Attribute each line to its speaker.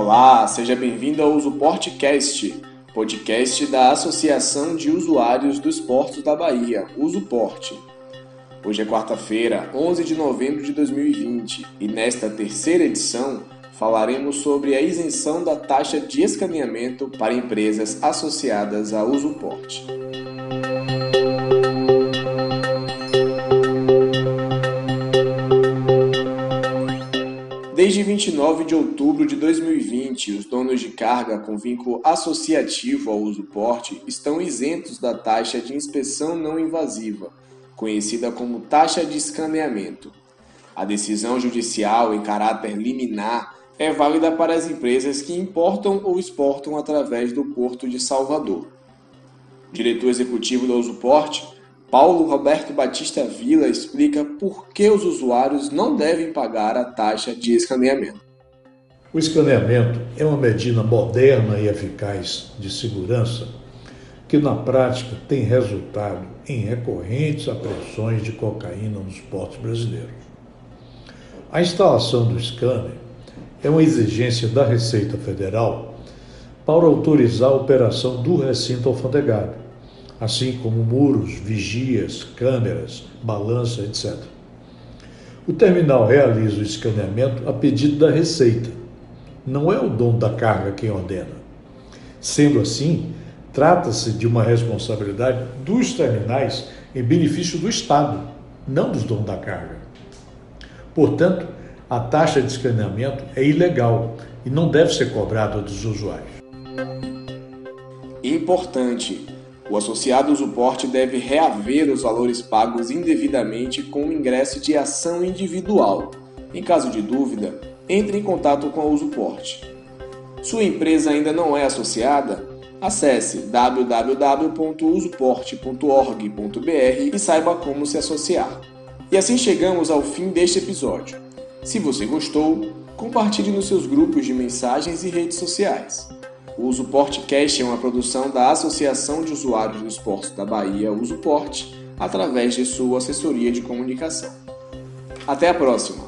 Speaker 1: Olá, seja bem-vindo ao UsuPortcast, podcast da Associação de Usuários dos Portos da Bahia, Usuporte. Hoje é quarta-feira, 11 de novembro de 2020, e nesta terceira edição falaremos sobre a isenção da taxa de escaneamento para empresas associadas a Usuporte. Desde 29 de outubro de 2020, os donos de carga com vínculo associativo ao uso porte estão isentos da taxa de inspeção não invasiva, conhecida como taxa de escaneamento. A decisão judicial em caráter liminar é válida para as empresas que importam ou exportam através do Porto de Salvador. Diretor executivo do Usuporte Paulo Roberto Batista Vila explica por que os usuários não devem pagar a taxa de escaneamento.
Speaker 2: O escaneamento é uma medida moderna e eficaz de segurança que, na prática, tem resultado em recorrentes apreensões de cocaína nos portos brasileiros. A instalação do scanner é uma exigência da Receita Federal para autorizar a operação do recinto alfandegado assim como muros, vigias, câmeras, balança, etc. O terminal realiza o escaneamento a pedido da Receita. Não é o dono da carga quem ordena. Sendo assim, trata-se de uma responsabilidade dos terminais em benefício do Estado, não dos donos da carga. Portanto, a taxa de escaneamento é ilegal e não deve ser cobrada dos usuários.
Speaker 1: Importante o associado suporte deve reaver os valores pagos indevidamente com o ingresso de ação individual. Em caso de dúvida, entre em contato com a Usuporte. Sua empresa ainda não é associada? Acesse www.usuporte.org.br e saiba como se associar. E assim chegamos ao fim deste episódio. Se você gostou, compartilhe nos seus grupos de mensagens e redes sociais. O Usuportcast é uma produção da Associação de Usuários do Esporte da Bahia, Usuporte, através de sua assessoria de comunicação. Até a próxima!